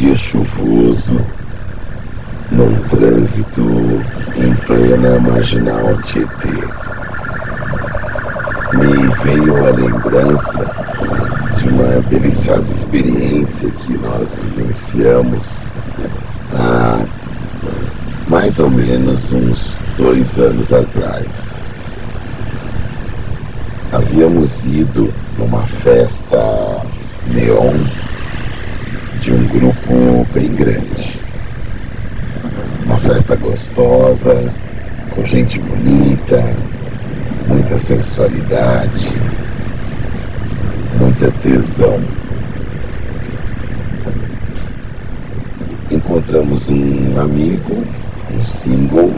dia chuvoso, num trânsito em plena marginal Tietê. Me veio a lembrança de uma deliciosa experiência que nós vivenciamos há mais ou menos uns dois anos atrás. Havíamos ido numa festa neon de um grupo bem grande. Uma festa gostosa, com gente bonita, muita sensualidade, muita tesão. Encontramos um amigo, um single,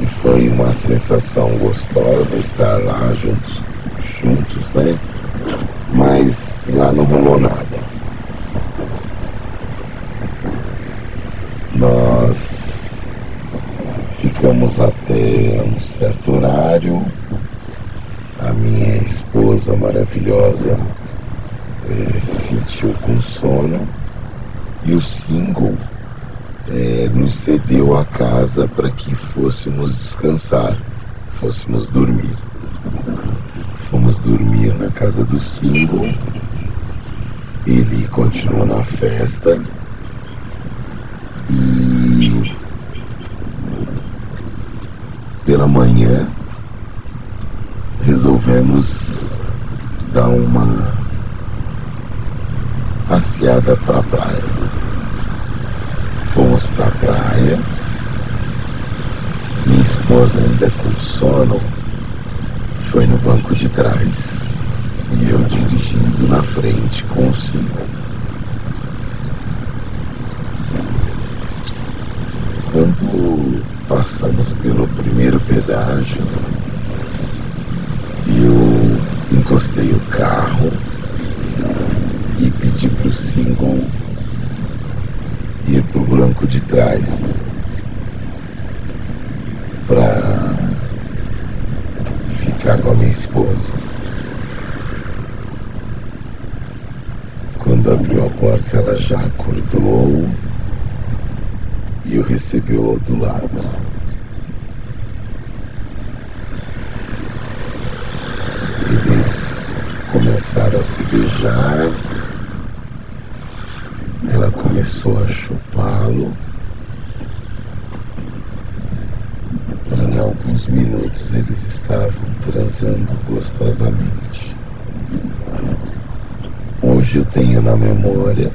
e foi uma sensação gostosa estar lá juntos, juntos, né? Mas lá não rolou nada. Nós ficamos até um certo horário. A minha esposa maravilhosa eh, se sentiu com sono. E o single eh, nos cedeu a casa para que fôssemos descansar, fôssemos dormir. Fomos dormir na casa do single. Ele continuou na festa. E pela manhã resolvemos dar uma passeada para a praia. Fomos para a praia, minha esposa ainda com sono foi no banco de trás e eu dirigindo na frente com o cinco. Quando passamos pelo primeiro pedágio, eu encostei o carro e pedi para o single ir para o banco de trás para ficar com a minha esposa. Quando abriu a porta, ela já acordou e o recebeu do lado. Eles beijar, ela começou a chupá-lo. Em alguns minutos eles estavam transando gostosamente. Hoje eu tenho na memória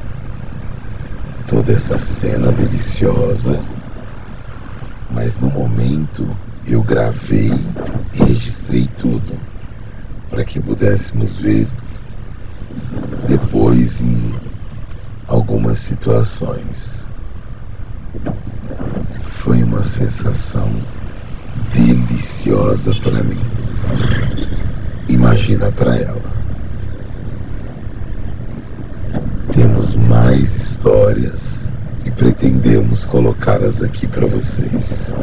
toda essa cena deliciosa, mas no momento eu gravei e registrei tudo para que pudéssemos ver situações. Foi uma sensação deliciosa para mim. Imagina para ela. Temos mais histórias e pretendemos colocá-las aqui para vocês.